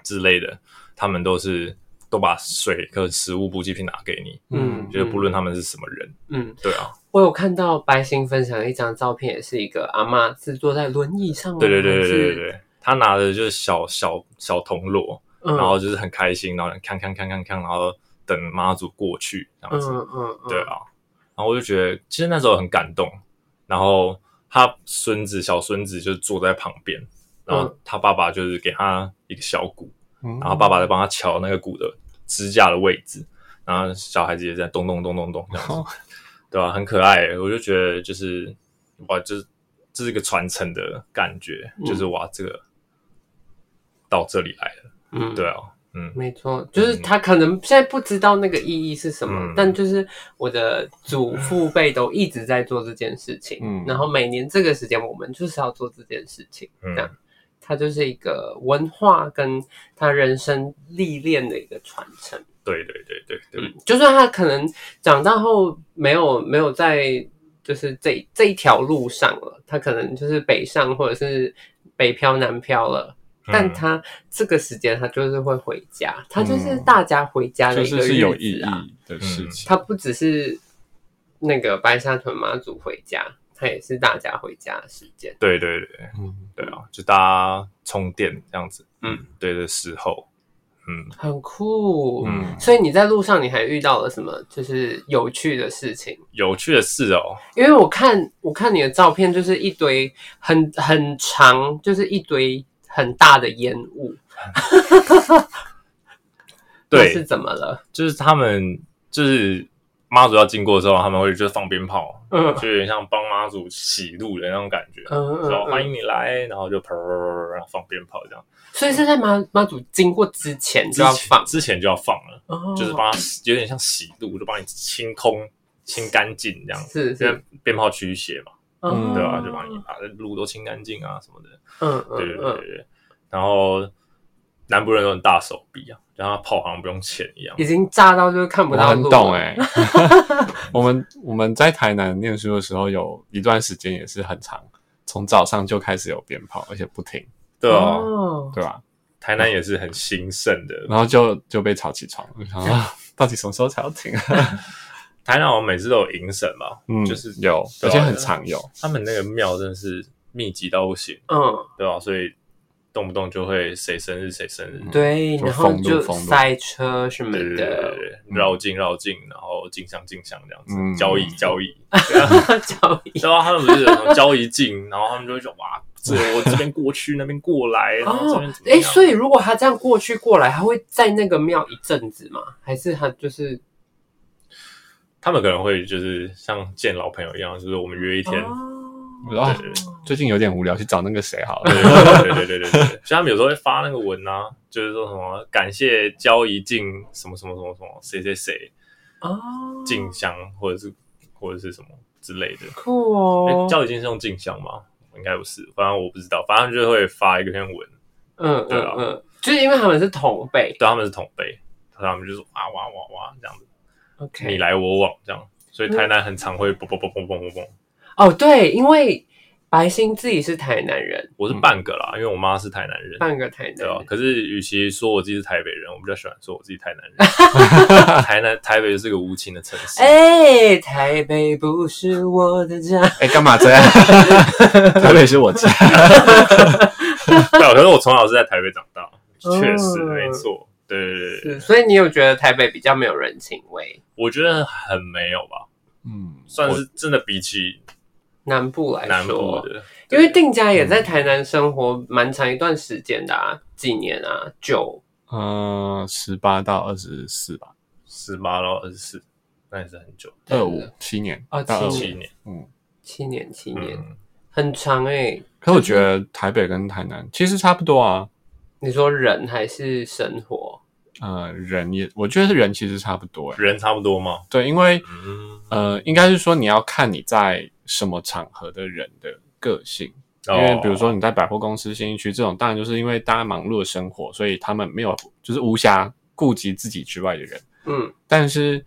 之类的，他们都是都把水和食物补给品拿给你，嗯，就是不论他们是什么人，嗯，对啊，我有看到白星分享一张照片，也是一个阿妈是坐在轮椅上，对对对对对对，他拿的就是小小小铜锣，嗯。然后就是很开心，然后看看看看看，然后等妈祖过去这样嗯子，嗯嗯，对啊，然后我就觉得其实那时候很感动，然后他孙子小孙子就坐在旁边，然后他爸爸就是给他一个小鼓，然然后爸爸在帮他敲那个鼓的支架的位置，然后小孩子也在咚咚咚咚咚这样子，对吧、很可爱，我就觉得就是哇，就是这是一个传承的感觉，嗯就是哇，这个到这里来了，嗯，对啊，嗯。没错，就是他可能现在不知道那个意义是什么，嗯。但就是我的祖父辈都一直在做这件事情，嗯。然后每年这个时间我们就是要做这件事情，嗯。这样，它就是一个文化跟他人生历练的一个传承。对对对对对，嗯，就算他可能长大后没有没有在就是这这一条路上了，他可能就是北上或者是北漂南漂了。但嗯他这个时间他就是会回家，他就是嗯大家回家的就一个是是有意义日子啊。的事情。他不只是那个白沙屯妈祖回家，他也是大家回家的时间。对对对嗯，对啊，就大家充电这样子，嗯，对的时候，嗯，很酷。嗯所以你在路上你还遇到了什么就是有趣的事情？有趣的事哦，因为我看我看你的照片，就是一堆很很长，就是一堆很大的烟雾。那是对，怎么了？就是他们就是妈祖要经过的时候，他们会就是放鞭炮，嗯就有点像帮妈祖洗路的那种感觉。嗯嗯说欢嗯，迎你来，然后就砰，然后放鞭炮这样。所以是在妈妈祖经过之前就要放，之前就要放了，哦就是帮他有点像洗路，就帮你清空、清干净这样。因是是为，鞭炮驱邪嘛，嗯对吧、就帮你把路都清干净啊什么的。嗯对对嗯嗯，对对对。然后南部人都很大手臂啊，然后炮好像不用钱一样。已经炸到就是看不到路。很懂哎、我们我们在台南念书的时候，有一段时间也是很长，从早上就开始有鞭炮，而且不停，对啊，哦，对吧？台南也是很兴盛的。然后就就被吵起床，我想说啊，到底什么时候才要停？台南我们每次都有迎神嘛，嗯，就是有，而且很常有。他们那个庙真的是密集到不行，嗯，对吧、所以动不动就会谁生日谁生日，对，然后就塞车什么的，绕境绕境，然后进香进香这样子，嗯。交易交易，交易。然后，他们不是有什么交易进，然后他们就会说哇，这我这边过去，那边过来，然后这哦边怎，么样？哎，所以如果他这样过去过来，他会在那个庙一阵子吗？还是他就是他们可能会就是像见老朋友一样，就是我们约一天，对对对。最近有点无聊，去找那个谁好了。对对对对对所以他们有时候会发那个文啊，就是说什么感谢交易进什么什么什么什么谁谁谁啊，进香，或者是或者是什么之类的。酷哎、哦，交易进是用静香吗？应该不是，反正我不知道，反正就会发一个篇文，嗯对啊。嗯。嗯，就是因为他们是同辈。对，他们是同辈，他们就说哇哇哇哇这样子，你来我往这样，所以台南很常会嘣嘣嘣嘣嘣嘣嘣。哦，对，因为白星自己是台南人，我是半个啦，因为我妈是台南人，半个台南对吧、人，可是与其说我自己是台北人，我比较喜欢说我自己台南人。台南台北就是个无情的城市，哎，台北不是我的家，哎，干嘛这样？台北是我家。对啊，可是我从小是在台北长大，哦确实没错。对所以你有觉得台北比较没有人情味？我觉得很没有吧，嗯，算是真的比起南部来南部说，的，因为定家也在台南生活蛮长一段时间的啊，几年啊，九呃，十八到二十四吧，十八到二十四，那也是很久，二五七年哦到25七七年，嗯，七年，七年、嗯，很长哎、可我觉得台北跟台南其实差不多啊。你说人还是生活？呃，人也，我觉得人其实差不多。哎，人差不多吗？对，因为嗯，呃，应该是说你要看你在什么场合的人的个性。因为比如说你在百货公司、新一区这种，当然就是因为大家忙碌的生活，所以他们没有就是无暇顾及自己之外的人。嗯，但是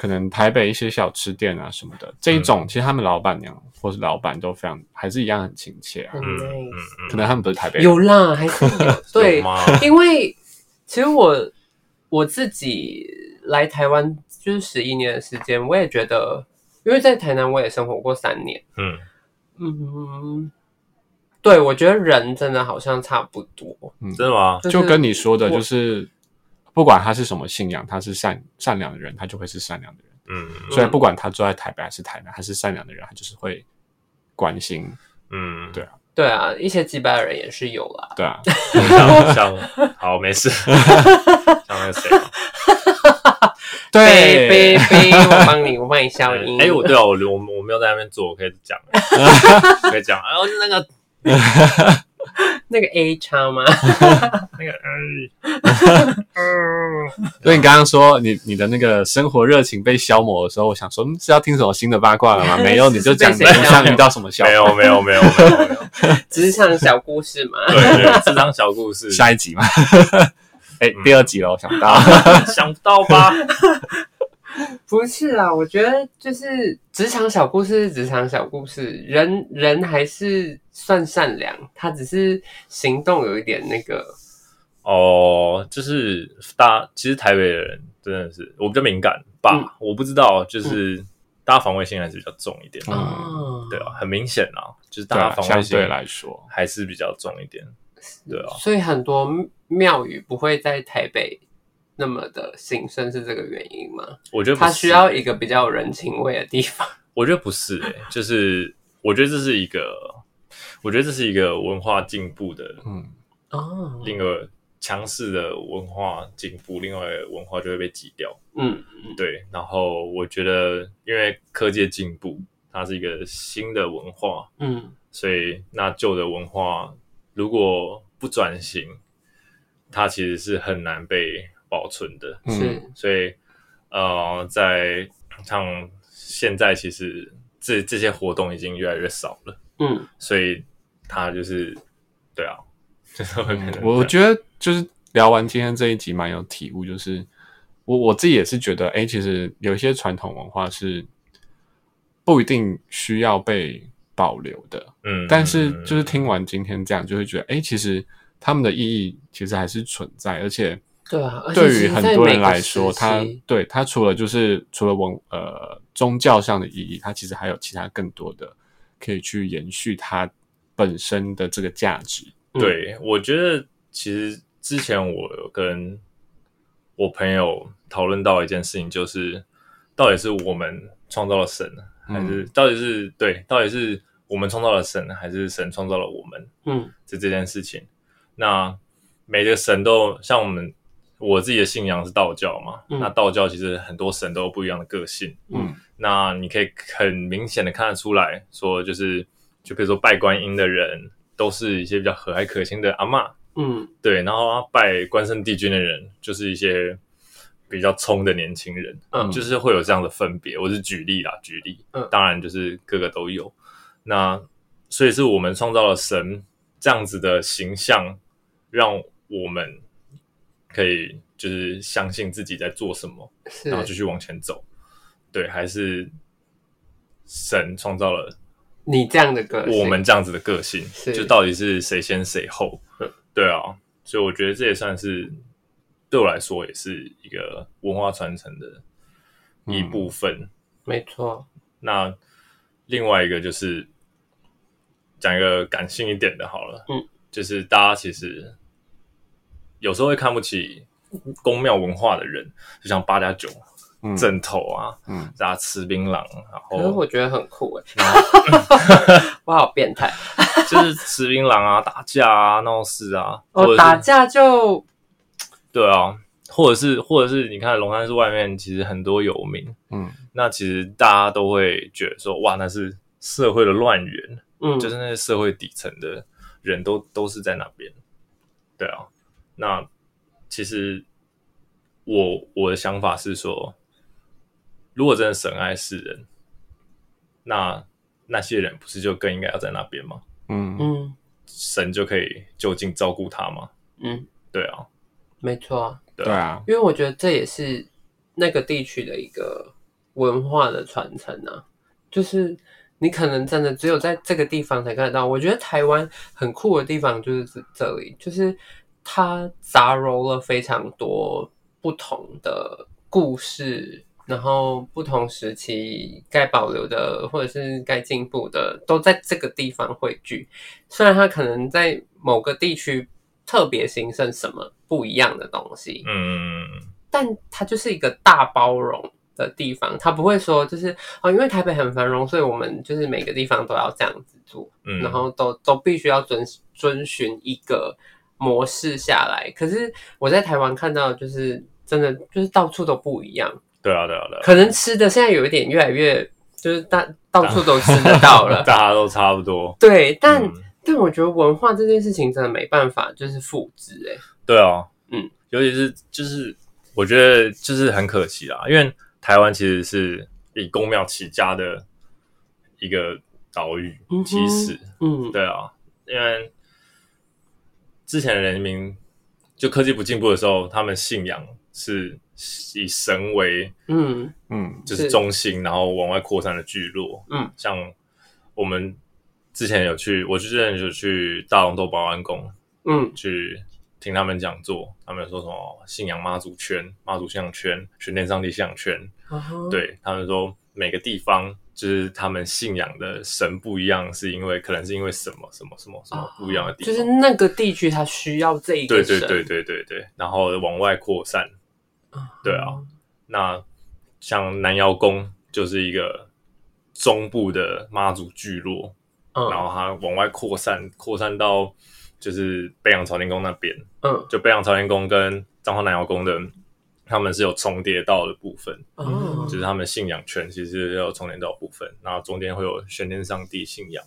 可能台北一些小吃店啊什么的，这一种、其实他们老板娘或是老板都非常还是一样很亲切啊。很嗯嗯可能他们不是台北人，有啦，还是有对。有，吗？因为其实我我自己来台湾就是十一年的时间，我也觉得，因为在台南我也生活过三年，嗯，嗯，对我觉得人真的好像差不多，真的吗？就跟你说的，就是不管他是什么信仰，他是善善良的人，他就会是善良的人。嗯所以不管他住在台北还是台南，他是善良的人，他就是会关心，嗯，对啊。对啊，一些几百的人也是有啦，对啊，像像 好没事，像那个谁啊，贝贝贝，我帮你，我帮你消音，哎，我对啊，我我我没有在那边做，我可以讲，可以讲，然后那个 那个 A 叉吗？那个，嗯，所以你刚刚说你你的那个生活热情被消磨的时候，我想说嗯是要听什么新的八卦了吗？没有，你就讲是被谁消磨像遇到什么笑没有没有没有没有没有，职场小故事嘛，对对，这张小故事，下一集嘛。哎、嗯第二集了，我想到，想不到吧？不是啊，我觉得就是职场小故事是职场小故事，人人还是算善良，他只是行动有一点那个，哦，就是大，其实台北的人真的是我比较敏感吧，嗯。我不知道，就是大家防卫心还是比较重一点，嗯哦，对啊，很明显啊，就是大家防卫心来说，还是比较重一点，对啊，所以很多庙宇不会在台北那么的兴盛，是这个原因吗？我觉得不是它需要一个比较有人情味的地方。我觉得不是诶、就是我觉得这是一个，我觉得这是一个文化进步的嗯，哦，另外强势的文化进步，另外一个文化就会被挤掉。嗯，对，然后我觉得因为科技进步，它是一个新的文化，嗯所以那旧的文化如果不转型，它其实是很难被保存的。嗯。是，所以呃，在像现在其实这这些活动已经越来越少了，嗯。所以他就是对啊，就是会变得嗯我我觉得就是聊完今天这一集蛮有体悟，就是我我自己也是觉得，哎、其实有一些传统文化是不一定需要被保留的，嗯，但是就是听完今天这样，就会觉得，哎、其实他们的意义其实还是存在，而且对啊，对于很多人来说，时它对它除了就是除了文呃宗教上的意义，它其实还有其他更多的可以去延续它本身的这个价值。嗯对，我觉得其实之前我有跟我朋友讨论到一件事情，就是到底是我们创造了神，还是、到底是对，到底是我们创造了神，还是神创造了我们？嗯是这件事情。那每个神都像我们我自己的信仰是道教嘛，嗯那道教其实很多神都有不一样的个性。嗯那你可以很明显的看得出来说，就是就比如说拜观音的人，都是一些比较和蔼可亲的阿嬷，嗯对，然后拜关圣帝君的人，就是一些比较冲的年轻人，嗯就是会有这样的分别。我是举例啦，举例，嗯当然就是各个都有。那所以是我们创造了神这样子的形象，让我们可以就是相信自己在做什么，然后继续往前走。对，还是神创造了你这样的个性。我们这样子的个性，就到底是谁先谁后。嗯？对啊，所以我觉得这也算是对我来说也是一个文化传承的一部分。没错，那另外一个就是讲一个感性一点的，好了，嗯，就是大家其实有时候会看不起宫庙文化的人，就像八加九、嗯。正头啊，嗯。大家吃槟榔，然可是后我觉得很酷哎，我好变态。就是吃槟榔啊、打架啊、闹事啊，哦，打架就对啊，或者是或者是你看龙山寺外面其实很多游民，嗯。那其实大家都会觉得说，哇，那是社会的乱源，嗯。就是那些社会底层的人都都是在那边。对啊，那其实我我的想法是说，如果真的神爱世人，那那些人不是就更应该要在那边吗？嗯。嗯。神就可以就近照顾他吗？嗯，对啊，没错啊，对对啊，因为我觉得这也是那个地区的一个文化的传承啊，就是你可能真的只有在这个地方才看得到。我觉得台湾很酷的地方就是这这里，就是它杂糅了非常多不同的故事。然后不同时期该保留的或者是该进步的，都在这个地方汇聚。虽然它可能在某个地区特别兴盛什么不一样的东西，嗯，但它就是一个大包容的地方，它不会说就是哦，因为台北很繁荣，所以我们就是每个地方都要这样子做，嗯然后都都必须要遵遵循一个模式下来。可是我在台湾看到，就是真的就是到处都不一样，对啊，对啊，对啊。可能吃的现在有一点越来越就是大到处都吃得到了，大家都差不多。对，但、嗯。但我觉得文化这件事情真的没办法就是复制、欸，对啊，嗯，尤其是就是我觉得就是很可惜啦，因为台湾其实是以公庙起家的一个岛屿嗯，其实、嗯，对啊，因为之前的人民就科技不进步的时候，他们信仰是以神为嗯。嗯。就是是。中心，然后往外扩散的聚落。嗯，像我们之前有去，我之前有去大龙峒保安宫嗯。去听他们讲座，他们说什么信仰妈祖圈、妈祖信仰圈、玄天上帝信仰圈，对他们说每个地方就是他们信仰的神不一样，是因为可能是因为什么什么什么什么不一样的地方，就是那个地区它需要这一对对对对对对，然后往外扩散。对啊，那像南瑶宫就是一个中部的妈祖聚落，嗯。然后它往外扩散，扩散到就是北洋朝天宫那边，嗯。就北洋朝天宫跟彰化南瑶宫的，他们是有重叠到的部分，哦。就是他们信仰圈其实有重叠到的部分，然后中间会有玄天上帝信仰，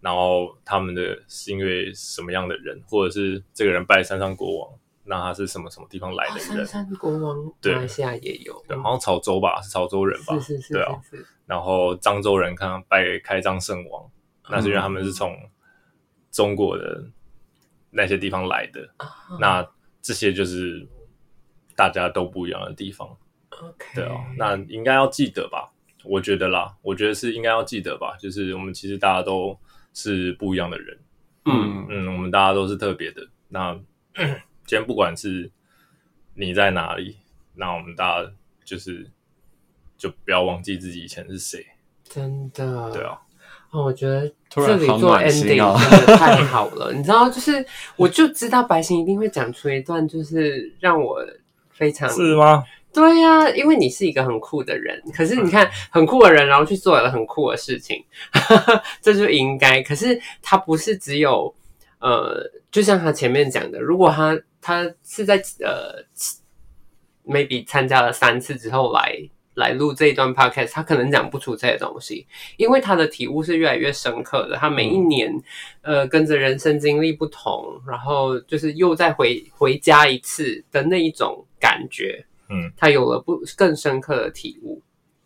然后他们的是因为什么样的人，或者是这个人拜山上国王，那他是什么什么地方来啊的人？三山国王对。马来西亚也有，对，好像潮州吧，是潮州人吧？是是是然后漳州人看拜开漳圣王，那是因为他们是从中国的那些地方来的，啊。那这些就是大家都不一样的地方。OK，对哦，那应该要记得吧？我觉得啦，我觉得是应该要记得吧。就是我们其实大家都是不一样的人，嗯嗯，我们大家都是特别的。那 今天不管是你在哪里，那我们大家就是就不要忘记自己以前是谁。真的对啊，哦，我觉得突然好这里做 ending 哦真的太好了，你知道，就是我就知道白行一定会讲出一段，就是让我非常是吗？对呀、因为你是一个很酷的人，可是你看很酷的人，然后去做了很酷的事情，这就应该。可是他不是只有呃，就像他前面讲的，如果他他是在呃 maybe 参加了三次之后来来录这一段 podcast，他可能讲不出这些东西，因为他的体悟是越来越深刻的。他每一年、呃跟着人生经历不同，然后就是又再回回家一次的那一种感觉。嗯他有了不更深刻的体悟。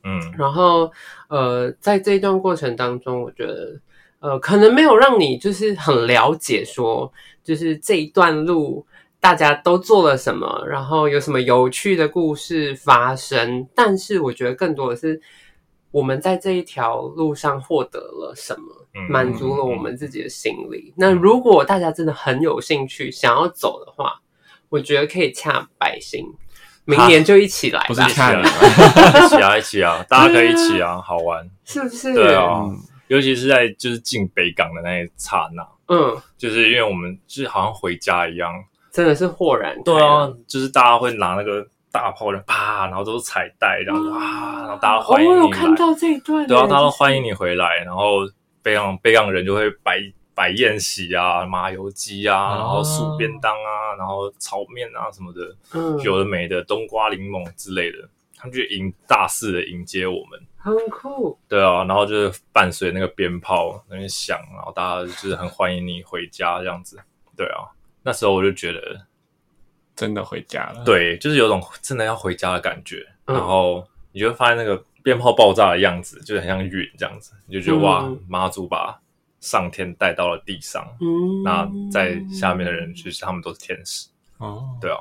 嗯然后呃，在这一段过程当中，我觉得呃，可能没有让你就是很了解说，就是这一段路大家都做了什么，然后有什么有趣的故事发生。但是我觉得更多的是我们在这一条路上获得了什么。嗯满足了我们自己的心理。那如果大家真的很有兴趣想要走的话，我觉得可以洽百姓，明年就一起来吧，不是看 一起啊，一起啊，大家可以一起啊，好玩。是不是？对啊嗯，尤其是在就是进北港的那一刹那，嗯，就是因为我们就是好像回家一样。真的是豁然开对。啊，就是大家会拿那个大炮人啪，然后都是彩带这样子啊，然后大家欢迎哦我有。看到这一段耶，对啊，大家都欢迎你回来，然后北港北港人就会摆摆宴席啊，麻油鸡啊，然后素便当啊，然后炒面啊什么的，嗯，有的没的，冬瓜柠檬之类的，他们就迎大肆的迎接我们。很酷。对啊，然后就是伴随那个鞭炮那边响，然后大家就是很欢迎你回家这样子。对啊，那时候我就觉得，真的回家了。，对，就是有种真的要回家的感觉。嗯然后你就会发现那个鞭炮爆炸的样子，就是很像云这样子，你就觉得、嗯哇，妈祖把上天带到了地上，嗯，那在下面的人其实他们都是天使。哦，对啊，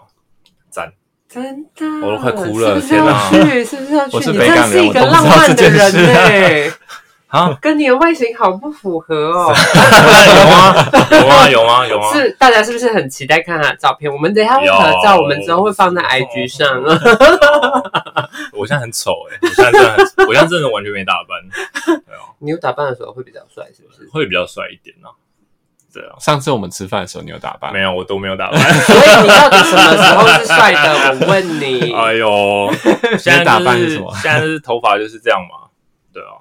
赞。真的，我都快哭了是不是要天哪去？是不是要去？我是你真的北港人是一个我都不知道浪漫的这件事人呢，啊，跟你的外形好不符合哦。有吗？有吗？有吗？有吗？是大家是不是很期待看他的照片？我们等一下会合照，我们之后会放在 IG 上。我现在很丑哎、我现在真的很，我现在真的完全没打扮，对啊，你有打扮的时候会比较帅，是不是？会比较帅一点啊。对啊，上次我们吃饭的时候，你有打扮？没有，我都没有打扮。所以你到底什么时候是帅的？我问你。哎呦，现在、就是、打扮是什么现在就是头发就是这样嘛。对啊，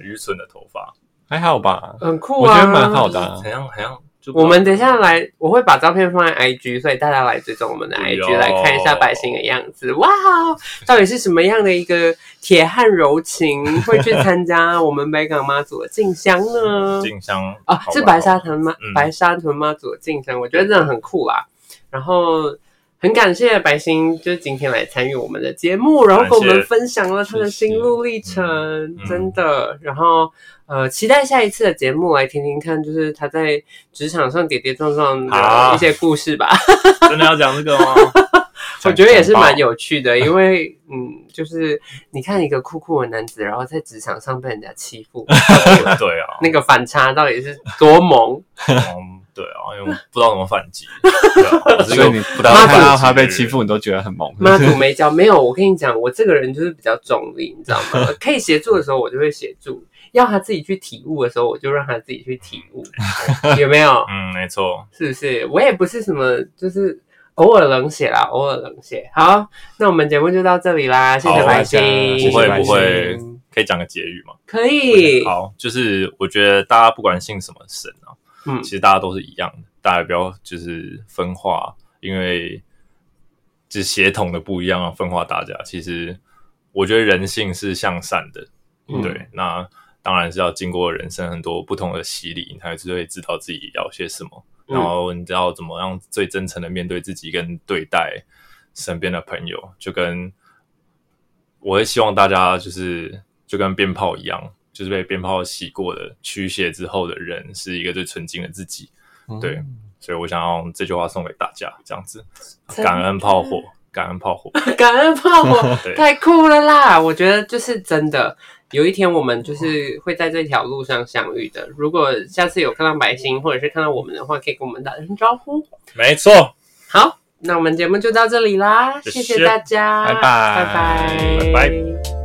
愚蠢的头发，还好吧，很酷啊，我觉得蛮好的我们等一下来，我会把照片放在 IG，所以大家来追踪我们的 IG 来看一下百姓的样子。哇，到底是什么样的一个铁汉柔情 会去参加我们北港妈祖的进香呢？进香啊，是白沙屯妈、嗯。白沙屯妈祖的进香，我觉得真的很酷啦。然后很感谢白星，就是今天来参与我们的节目，然后跟我们分享了他的心路历程，嗯真的。然后呃，期待下一次的节目来听听看，就是他在职场上跌跌撞撞的啊一些故事吧。真的要讲这个吗？我觉得也是蛮有趣的，因为嗯，就是你看一个酷酷的男子，然后在职场上被人家欺负，对啊，那个反差到底是多萌。嗯对啊，因为我不知道怎么反击，对啊 我是一个所以你不太妈祖看到他被欺负，你都觉得很懵。妈祖没教，没有。我跟你讲，我这个人就是比较中立，你知道吗？可以协助的时候，我就会协助；要他自己去体悟的时候，我就让他自己去体悟，有没有？嗯，没错，是不是？我也不是什么，就是偶尔冷血啦，偶尔冷血。好，那我们节目就到这里啦，谢谢白星，不会不会，可以讲个结语吗？可以，好，就是我觉得大家不管信什么神啊，嗯。其实大家都是一样的，大家不要就是分化，因为就是血统的不一样啊，分化大家。其实我觉得人性是向善的，嗯对，那当然是要经过人生很多不同的洗礼，你才会知道自己要些什么，嗯。然后你知道怎么样最真诚的面对自己跟对待身边的朋友，就跟我会希望大家就是就跟鞭炮一样，就是被鞭炮洗过的驱邪之后的人，是一个最纯净的自己。对，所以我想用这句话送给大家，这样子，感恩炮火，感恩炮火。感恩炮火太酷了啦！我觉得就是真的，有一天我们就是会在这条路上相遇的。如果下次有看到白星，或者是看到我们的话，可以跟我们打声招呼。没错，好，那我们节目就到这里啦，谢谢谢谢大家，拜拜拜拜，拜拜。